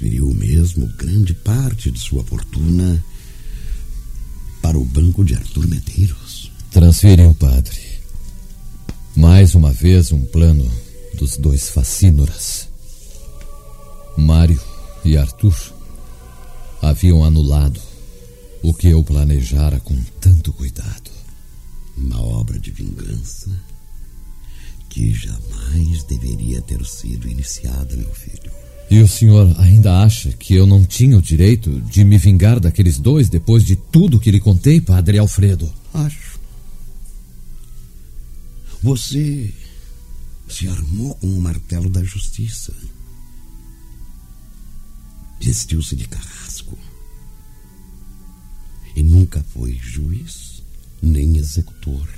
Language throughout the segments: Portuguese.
Transferiu mesmo grande parte de sua fortuna para o banco de Arthur Medeiros. Transferiu, padre. Mais uma vez um plano dos dois facínoras. Mário e Arthur haviam anulado o que eu planejara com tanto cuidado. Uma obra de vingança que jamais deveria ter sido iniciada, meu filho. E o senhor ainda acha que eu não tinha o direito de me vingar daqueles dois depois de tudo que lhe contei, padre Alfredo? Acho. Você se armou com o martelo da justiça. Vestiu-se de carrasco. E nunca foi juiz nem executor.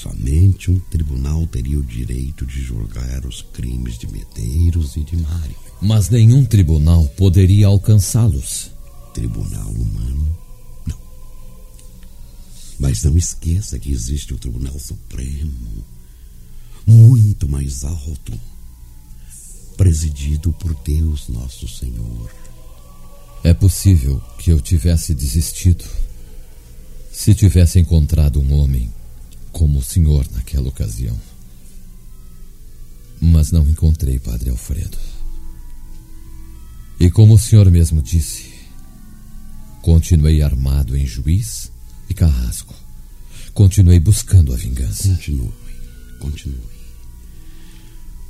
Somente um tribunal teria o direito de julgar os crimes de Medeiros e de Mário. Mas nenhum tribunal poderia alcançá-los. Tribunal humano, não. Mas não esqueça que existe o Tribunal Supremo, muito mais alto, presidido por Deus Nosso Senhor. É possível que eu tivesse desistido se tivesse encontrado um homem como o senhor naquela ocasião. Mas não encontrei, Padre Alfredo. E como o senhor mesmo disse, continuei armado em juiz e carrasco. Continuei buscando a vingança. Continue, continue.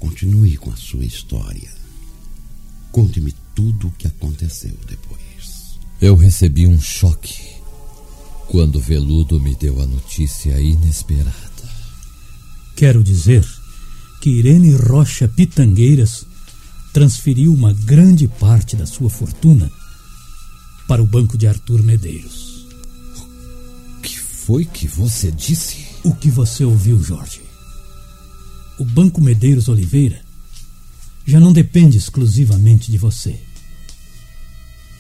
Continue com a sua história. Conte-me tudo o que aconteceu depois. Eu recebi um choque quando Veludo me deu a notícia inesperada. Quero dizer que Irene Rocha Pitangueiras transferiu uma grande parte da sua fortuna para o banco de Arthur Medeiros. O que foi que você disse? O que você ouviu, Jorge? O Banco Medeiros Oliveira já não depende exclusivamente de você.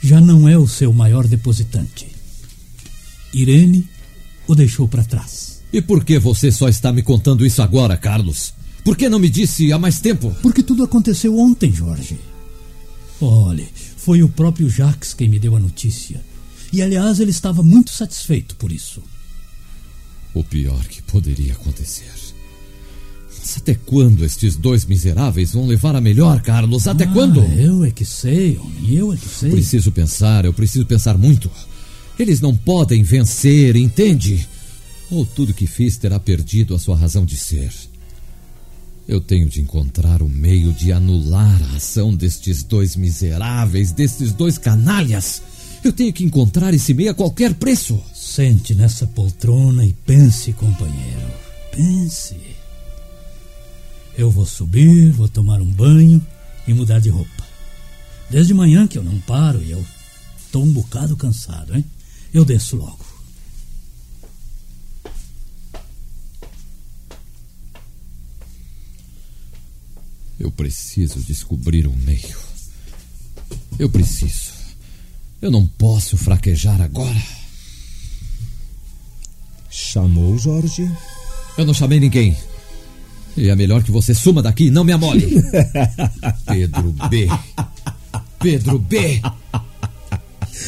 Já não é o seu maior depositante. Irene o deixou para trás. E por que você só está me contando isso agora, Carlos? Por que não me disse há mais tempo? Porque tudo aconteceu ontem, Jorge. Olhe, foi o próprio Jacques quem me deu a notícia. E aliás, ele estava muito satisfeito por isso. O pior que poderia acontecer. Mas até quando estes dois miseráveis vão levar a melhor, Carlos? Até ah, quando? Eu é que sei, homem, eu é que sei. Preciso pensar, eu preciso pensar muito. Eles não podem vencer, entende? Ou tudo que fiz terá perdido a sua razão de ser. Eu tenho de encontrar o meio de anular a ação destes dois miseráveis, destes dois canalhas. Eu tenho que encontrar esse meio a qualquer preço. Sente nessa poltrona e pense, companheiro. Pense. Eu vou subir, vou tomar um banho e mudar de roupa. Desde manhã que eu não paro e eu estou um bocado cansado, hein? Eu desço logo. Eu preciso descobrir um meio. Eu preciso. Eu não posso fraquejar agora. Chamou Jorge? Eu não chamei ninguém. E é melhor que você suma daqui e não me amole. Pedro B. Pedro B.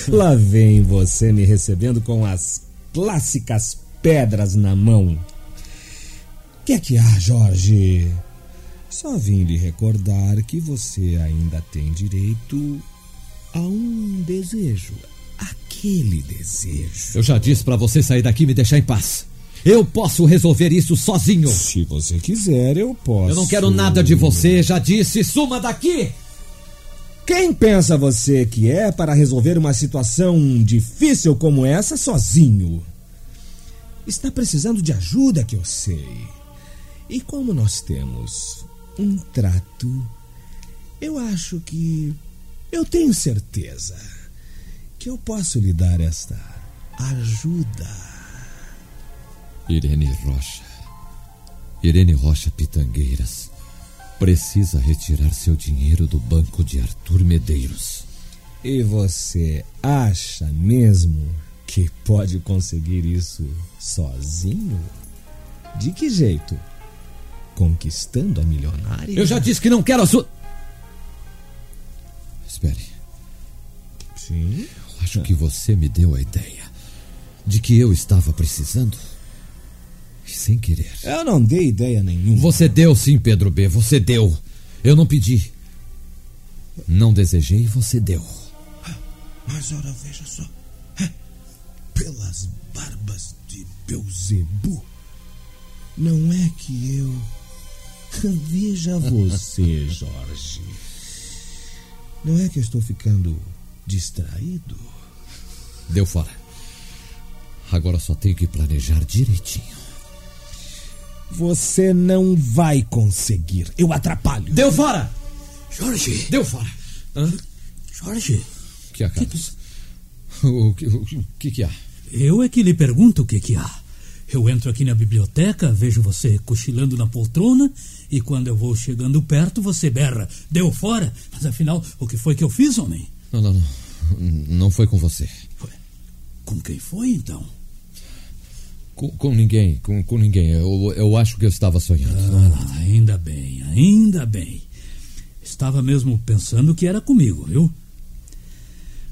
Lá vem você me recebendo com as clássicas pedras na mão. Que é que há, Jorge? Só vim lhe recordar que você ainda tem direito a um desejo. Aquele desejo. Eu já disse para você sair daqui e me deixar em paz. Eu posso resolver isso sozinho. Se você quiser, eu posso. Eu não quero nada de você, já disse. Suma daqui! Quem pensa você que é para resolver uma situação difícil como essa sozinho? Está precisando de ajuda, que eu sei. E como nós temos um trato, eu acho que. Eu tenho certeza que eu posso lhe dar esta ajuda. Irene Rocha. Irene Rocha Pitangueiras. Precisa retirar seu dinheiro do banco de Arthur Medeiros. E você acha mesmo que pode conseguir isso sozinho? De que jeito? Conquistando a milionária? Eu já disse que não quero a sua. Espere. Sim. Eu acho que você me deu a ideia de que eu estava precisando. Sem querer. Eu não dei ideia nenhuma. Você deu sim, Pedro B. Você deu. Eu não pedi. Não desejei você deu. Mas ora, veja só. Pelas barbas de Beuzebu. Não é que eu. Veja você, Jorge. Não é que eu estou ficando distraído? Deu fora. Agora só tenho que planejar direitinho. Você não vai conseguir. Eu atrapalho. Deu fora! Jorge! Deu fora! Hã? Jorge! O que há, Carlos? O, que, o, o que, que há? Eu é que lhe pergunto o que que há. Eu entro aqui na biblioteca, vejo você cochilando na poltrona e quando eu vou chegando perto você berra. Deu fora? Mas afinal, o que foi que eu fiz, homem? Não, não, não. Não foi com você. Foi. Com quem foi então? Com, com ninguém, com, com ninguém. Eu, eu acho que eu estava sonhando. Ah, ainda bem, ainda bem. Estava mesmo pensando que era comigo, viu?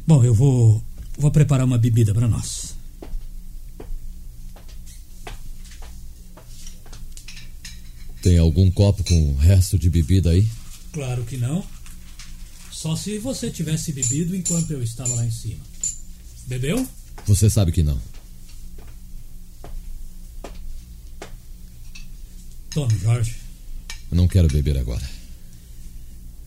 Bom, eu vou, vou preparar uma bebida para nós. Tem algum copo com resto de bebida aí? Claro que não. Só se você tivesse bebido enquanto eu estava lá em cima. Bebeu? Você sabe que não. Tome, Jorge. Eu não quero beber agora.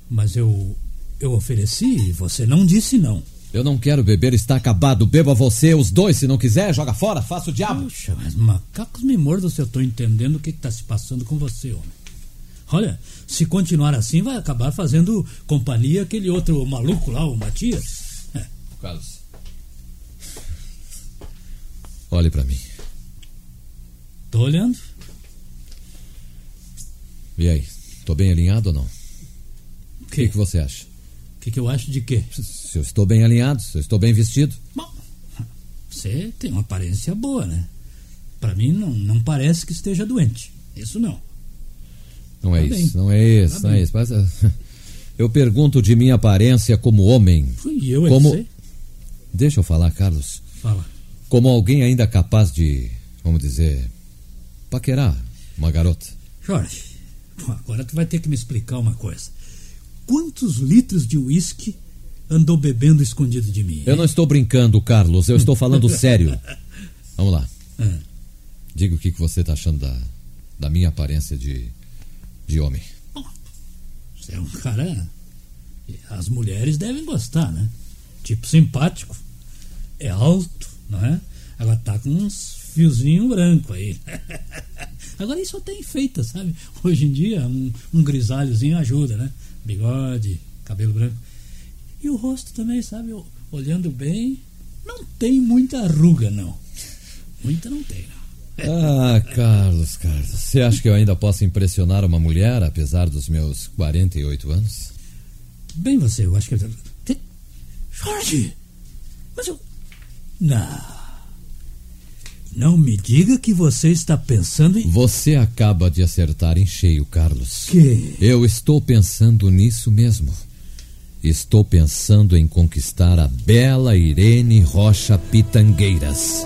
Mas eu. Eu ofereci e você não disse não. Eu não quero beber, está acabado. Beba você, os dois. Se não quiser, joga fora, faça o diabo. Puxa, mas macacos me mordam se eu estou entendendo o que está se passando com você, homem. Olha, se continuar assim, vai acabar fazendo companhia aquele outro maluco lá, o Matias. É. Carlos. Olhe para mim. Tô olhando. E aí, tô bem alinhado ou não? O Que? que, que você acha? O que, que eu acho de quê? Se eu estou bem alinhado, se eu estou bem vestido. Bom, você tem uma aparência boa, né? Para mim não, não parece que esteja doente. Isso não. Não é Tá isso, não é isso, Tá não é isso. Eh, eu pergunto de minha aparência como homem. E eu é Como-. Deixa eu falar, Carlos. Fala. Como alguém ainda capaz de, vamos dizer, paquerar uma garota. Jorge, bom, agora tu vai ter que me explicar uma coisa. Quantos litros de uísque andou bebendo escondido de mim? Eu não estou brincando, Carlos, eu estou falando sério. Vamos lá. Ah, Diga o que que você está achando da, da minha aparência de, de homem. Você é um cara. As mulheres devem gostar, né? Tipo simpático. É alto, não é? Agora tá com uns fiozinhos brancos aí. Agora isso até enfeita, sabe? Hoje em dia, um, um grisalhozinho ajuda, né? Bigode, cabelo branco. E o rosto também, sabe? Olhando bem, não tem muita ruga, não. Muita não tem, não. Ah, Carlos, Carlos, você acha que eu ainda posso impressionar uma mulher, apesar dos meus 48 anos? Bem você, eu acho que. Que- Jorge! Mas eu. Não. Não me diga que você está pensando em. Você acaba de acertar em cheio, Carlos. Que? Eu estou pensando nisso mesmo. Estou pensando em conquistar a bela Irene Rocha Pitangueiras.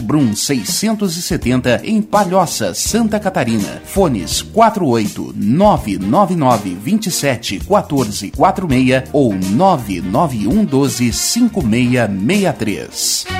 Brum 670 em Palhoça, Santa Catarina. Fones 48 999 27 14 46 ou 991 12 5663.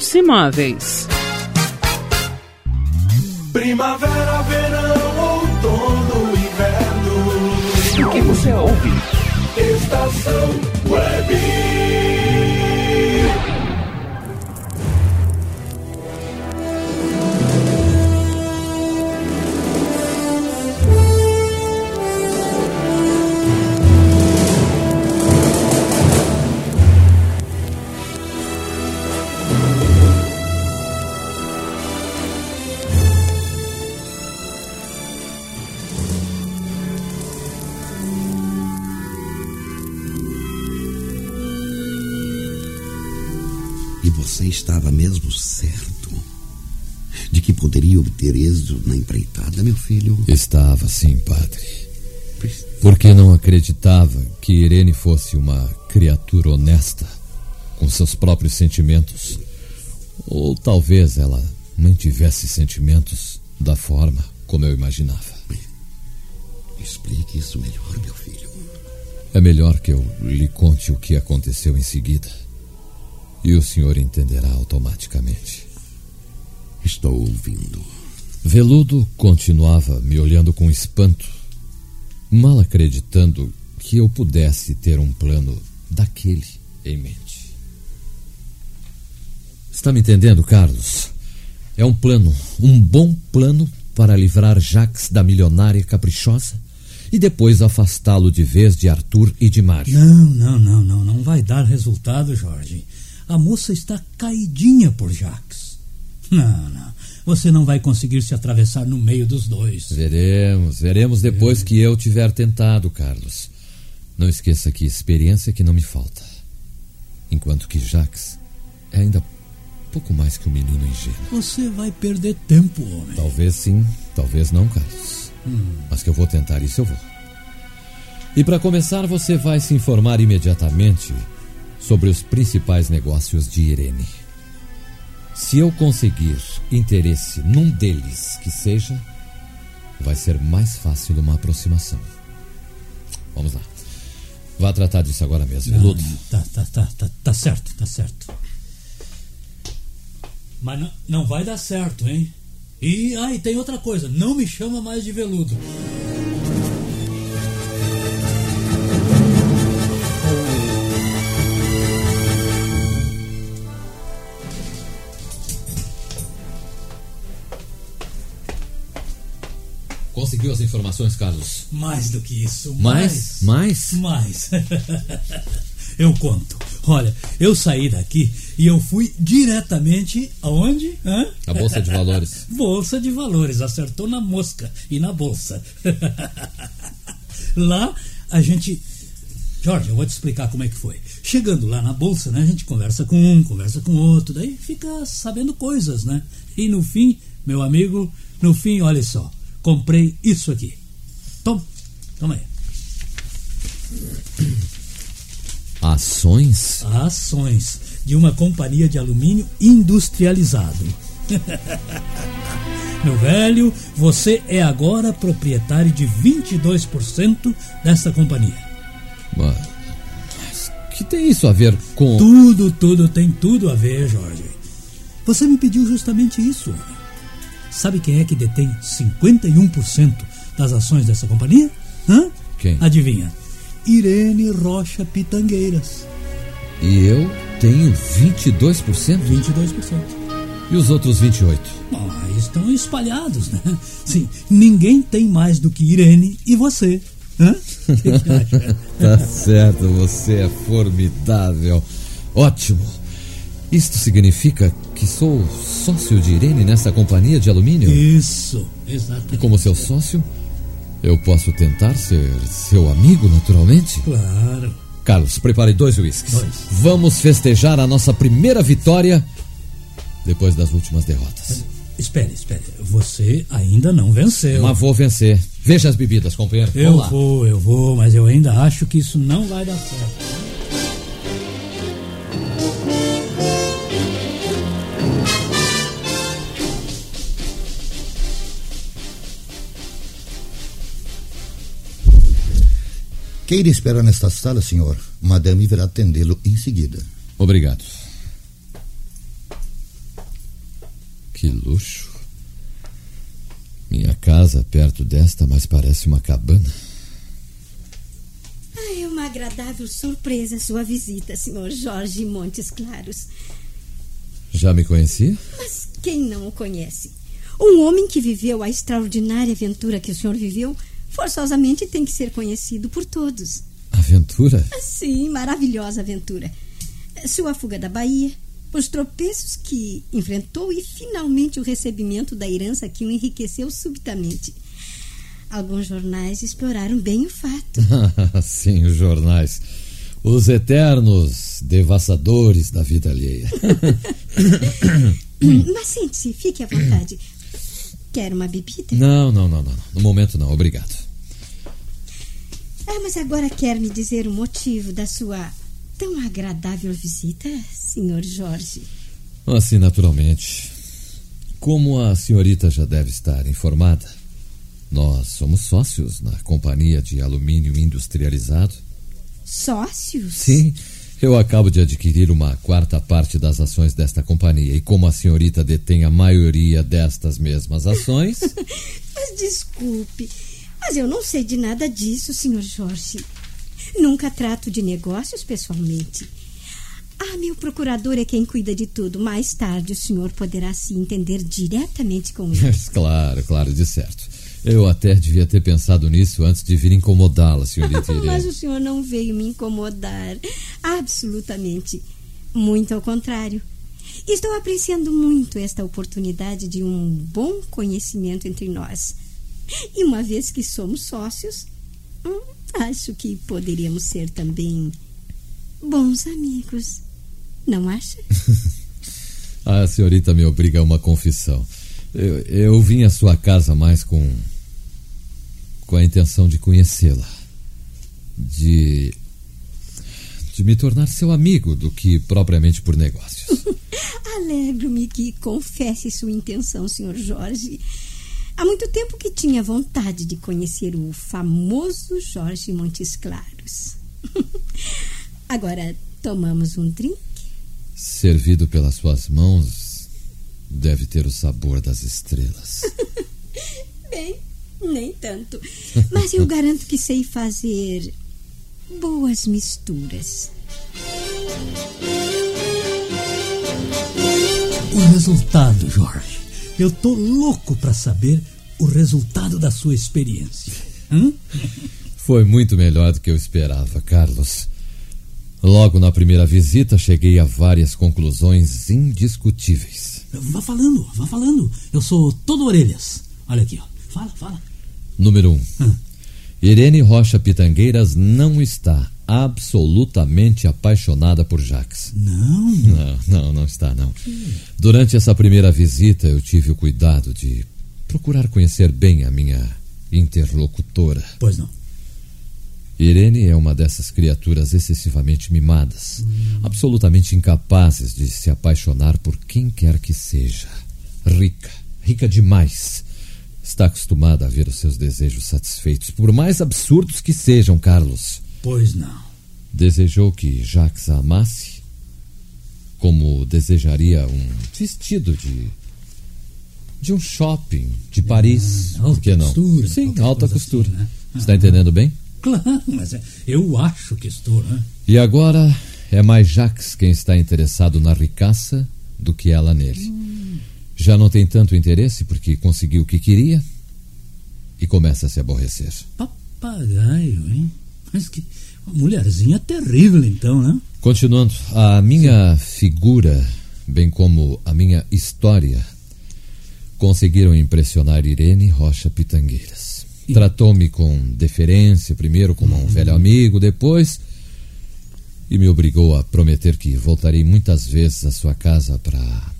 Hits Imóveis. Primavera, verão, outono, inverno. O que você ouve? Estação Web. Estava mesmo certo de que poderia obter êxito na empreitada, meu filho? Estava sim, padre. Porque não acreditava que Irene fosse uma criatura honesta, com seus próprios sentimentos. Ou talvez ela não tivesse sentimentos da forma como eu imaginava. Explique isso melhor, meu filho. É melhor que eu lhe conte o que aconteceu em seguida. E o senhor entenderá automaticamente. Estou ouvindo. Veludo continuava me olhando com espanto, mal acreditando que eu pudesse ter um plano daquele em mente. Está me entendendo, Carlos? É um plano, um bom plano para livrar Jax da milionária caprichosa e depois afastá-lo de vez de Arthur e de Mário. Não, não, não, não, não vai dar resultado, Jorge. A moça está caidinha por Jax. Não, não. Você não vai conseguir se atravessar no meio dos dois. Veremos, veremos depois é. que eu tiver tentado, Carlos. Não esqueça que experiência que não me falta. Enquanto que Jax é ainda pouco mais que um menino ingênuo. Você vai perder tempo, homem. Talvez sim, talvez não, Carlos. Hum. Mas que eu vou tentar isso, eu vou. E para começar, você vai se informar imediatamente sobre os principais negócios de Irene. Se eu conseguir interesse num deles que seja, vai ser mais fácil uma aproximação. Vamos lá. Vá tratar disso agora mesmo, Veludo. Tá, tá, tá, tá, tá certo, tá certo. Mas não, não vai dar certo, hein? E aí ah, tem outra coisa, não me chama mais de veludo. Conseguiu as informações, Carlos? Mais do que isso. Mais? Mais? Mais. eu conto. Olha, eu saí daqui e eu fui diretamente aonde? Hã? A Bolsa de Valores. bolsa de Valores, acertou na mosca e na bolsa. lá a gente. Jorge, eu vou te explicar como é que foi. Chegando lá na bolsa, né, a gente conversa com um, conversa com outro, daí fica sabendo coisas, né? E no fim, meu amigo, no fim, olha só, comprei isso aqui. Toma, toma aí. Ações? Ações de uma companhia de alumínio industrializado. Meu velho, você é agora proprietário de 22% dessa companhia. Mas que tem isso a ver com. Tudo, tudo, tem tudo a ver, Jorge. Você me pediu justamente isso, homem. Sabe quem é que detém 51% das ações dessa companhia? Hã? Quem? Adivinha? Irene Rocha Pitangueiras. E eu tenho 22%? 22%. E os outros 28%? Ah, estão espalhados, né? Sim, ninguém tem mais do que Irene e você. Hã? tá certo, você é formidável. Ótimo. Isto significa que sou sócio de Irene nessa companhia de alumínio? Isso, exatamente. E como seu sócio, eu posso tentar ser seu amigo, naturalmente? Claro. Carlos, prepare dois uísques. Vamos festejar a nossa primeira vitória depois das últimas derrotas. Espere, espere. Você ainda não venceu. Mas vou vencer. Veja as bebidas, companheiro. Eu vou, eu vou, mas eu ainda acho que isso não vai dar certo. Queira esperar nesta sala, senhor. Madame virá atendê-lo em seguida. Obrigado. Que luxo. Minha casa perto desta, mas parece uma cabana. Ah, é uma agradável surpresa sua visita, senhor Jorge Montes Claros. Já me conhecia? Mas quem não o conhece? Um homem que viveu a extraordinária aventura que o senhor viveu forçosamente tem que ser conhecido por todos. Aventura? Sim, maravilhosa aventura. Sua fuga da Bahia, os tropeços que enfrentou e finalmente o recebimento da herança que o enriqueceu subitamente. Alguns jornais exploraram bem o fato. Sim, os jornais. Os eternos devassadores da vida alheia. Mas sente-se, fique à vontade. Quer uma bebida? Não, não, não, não. No momento não, obrigado. Ah, mas agora quer me dizer o motivo da sua tão agradável visita, senhor Jorge? Assim, naturalmente. Como a senhorita já deve estar informada, nós somos sócios na companhia de alumínio industrializado. Sócios? Sim. Eu acabo de adquirir uma quarta parte das ações desta companhia e como a senhorita detém a maioria destas mesmas ações. mas desculpe, mas eu não sei de nada disso, senhor Jorge. Nunca trato de negócios pessoalmente. Ah, meu procurador é quem cuida de tudo. Mais tarde o senhor poderá se entender diretamente com ele. claro, claro, de certo. Eu até devia ter pensado nisso antes de vir incomodá-la, senhorita. Mas o senhor não veio me incomodar. Absolutamente. Muito ao contrário. Estou apreciando muito esta oportunidade de um bom conhecimento entre nós. E uma vez que somos sócios, hum, acho que poderíamos ser também bons amigos. Não acha? a senhorita me obriga a uma confissão. Eu, eu vim à sua casa mais com. com a intenção de conhecê-la. De. De me tornar seu amigo do que propriamente por negócios. Alegro-me que confesse sua intenção, Sr. Jorge. Há muito tempo que tinha vontade de conhecer o famoso Jorge Montes Claros. Agora tomamos um drink? Servido pelas suas mãos, deve ter o sabor das estrelas. Bem, nem tanto. Mas eu garanto que sei fazer boas misturas. O resultado, Jorge. Eu tô louco para saber o resultado da sua experiência. Hã? Foi muito melhor do que eu esperava, Carlos. Logo na primeira visita, cheguei a várias conclusões indiscutíveis. Vá falando, vá falando. Eu sou todo orelhas. Olha aqui, ó. Fala, fala. Número 1. Um, hum. Irene Rocha Pitangueiras não está absolutamente apaixonada por Jax. Não? Não, não, não está, não. Durante essa primeira visita, eu tive o cuidado de procurar conhecer bem a minha interlocutora. Pois não. Irene é uma dessas criaturas excessivamente mimadas, hum. absolutamente incapazes de se apaixonar por quem quer que seja. Rica, rica demais. Está acostumada a ver os seus desejos satisfeitos, por mais absurdos que sejam, Carlos. Pois não. Desejou que Jacques a amasse, como desejaria um vestido de. de um shopping de Paris. Ah, Por que não? Costura, Sim, alta costura. Assim, né? Está entendendo bem? Claro, mas é, eu acho que estou, né? E agora é mais Jacques quem está interessado na ricaça do que ela nele. Hum. Já não tem tanto interesse porque conseguiu o que queria e começa a se aborrecer. Papagaio, hein? Mas que mulherzinha terrível, então, né? Continuando, a minha figura, bem como a minha história, conseguiram impressionar Irene Rocha Pitangueiras. E... Tratou-me com deferência, primeiro como um velho amigo, depois. E me obrigou a prometer que voltarei muitas vezes à sua casa para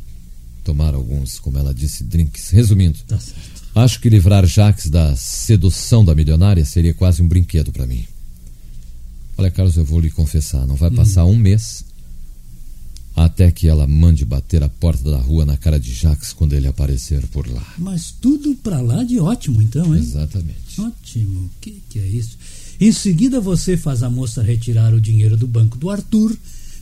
tomar alguns, como ela disse, drinks. Resumindo, tá acho que livrar Jacques da sedução da milionária seria quase um brinquedo para mim. Olha, Carlos, eu vou lhe confessar, não vai passar um mês até que ela mande bater a porta da rua na cara de Jacques quando ele aparecer por lá. Mas tudo para lá de ótimo, então, hein? Exatamente. Ótimo. O que, que é isso? Em seguida, você faz a moça retirar o dinheiro do banco do Arthur,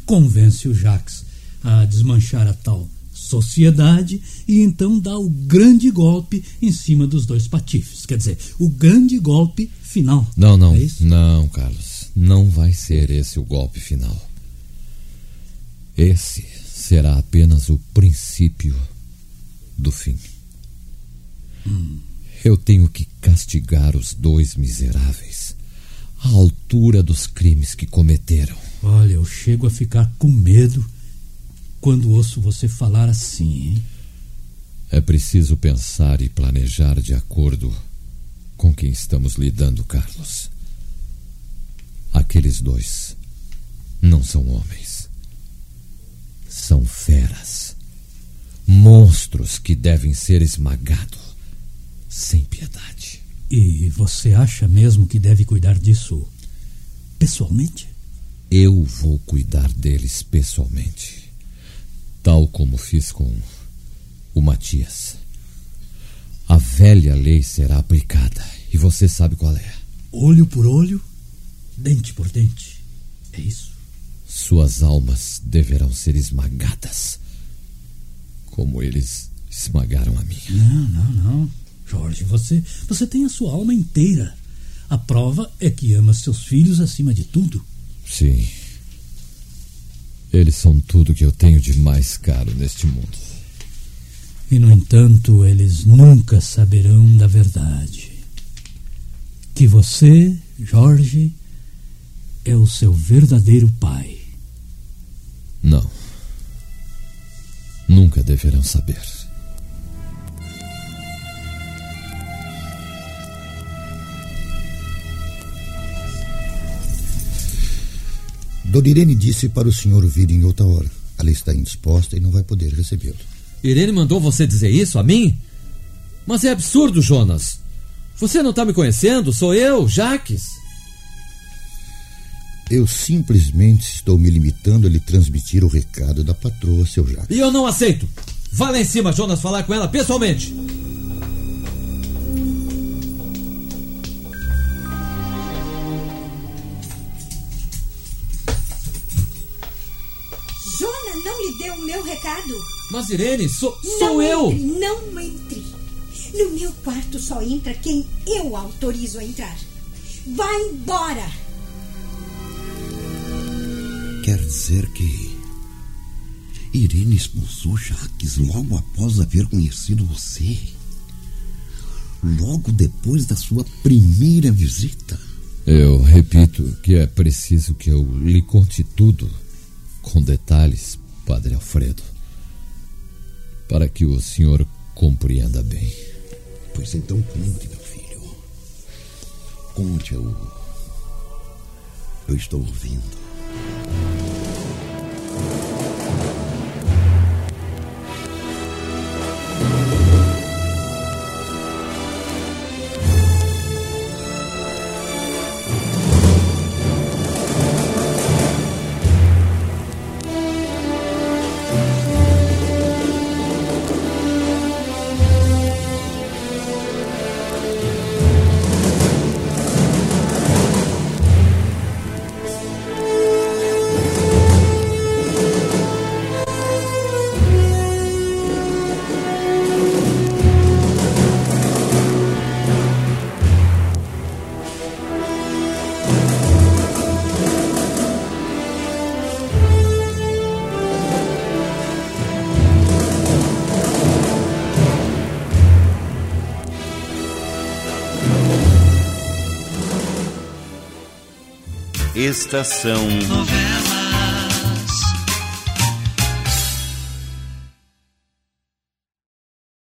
convence o Jacques a desmanchar a tal sociedade e então dá o grande golpe em cima dos dois patifes. Quer dizer, o grande golpe final. Não, não. É não, Carlos não vai ser esse o golpe final. Esse será apenas o princípio do fim. Hum. Eu tenho que castigar os dois miseráveis à altura dos crimes que cometeram. Olha, eu chego a ficar com medo quando ouço você falar assim. Hein? É preciso pensar e planejar de acordo com quem estamos lidando, Carlos. Aqueles dois não são homens. São feras. Monstros que devem ser esmagados sem piedade. E você acha mesmo que deve cuidar disso pessoalmente? Eu vou cuidar deles pessoalmente. Tal como fiz com o Matias. A velha lei será aplicada e você sabe qual é. Olho por olho, dente por dente. É isso. Suas almas deverão ser esmagadas, como eles esmagaram a minha. Não, não, não. Jorge, você, você tem a sua alma inteira. A prova é que ama seus filhos acima de tudo. Sim. Eles são tudo que eu tenho de mais caro neste mundo. E, no entanto, eles nunca saberão da verdade. Que você, Jorge, é o seu verdadeiro pai. Não. Nunca deverão saber. Dona Irene disse para o senhor vir em outra hora. Ela está indisposta e não vai poder recebê-lo. Irene mandou você dizer isso a mim? Mas é absurdo, Jonas. Você não está me conhecendo? Sou eu, Jaques. Eu simplesmente estou me limitando a lhe transmitir o recado da patroa, seu Jaques. E eu não aceito. Vá lá em cima, Jonas, falar com ela pessoalmente. Mas, Irene, sou, não sou eu. Entre, não entre. No meu quarto só entra quem eu autorizo a entrar. Vá embora! Quer dizer que Irene expulsou Jaques logo após haver conhecido você? Logo depois da sua primeira visita? Eu repito que é preciso que eu lhe conte tudo, com detalhes, Padre Alfredo, para que o senhor compreenda bem. Pois então conte, meu filho. Conte, eu. Eu estou ouvindo. Estação Novela.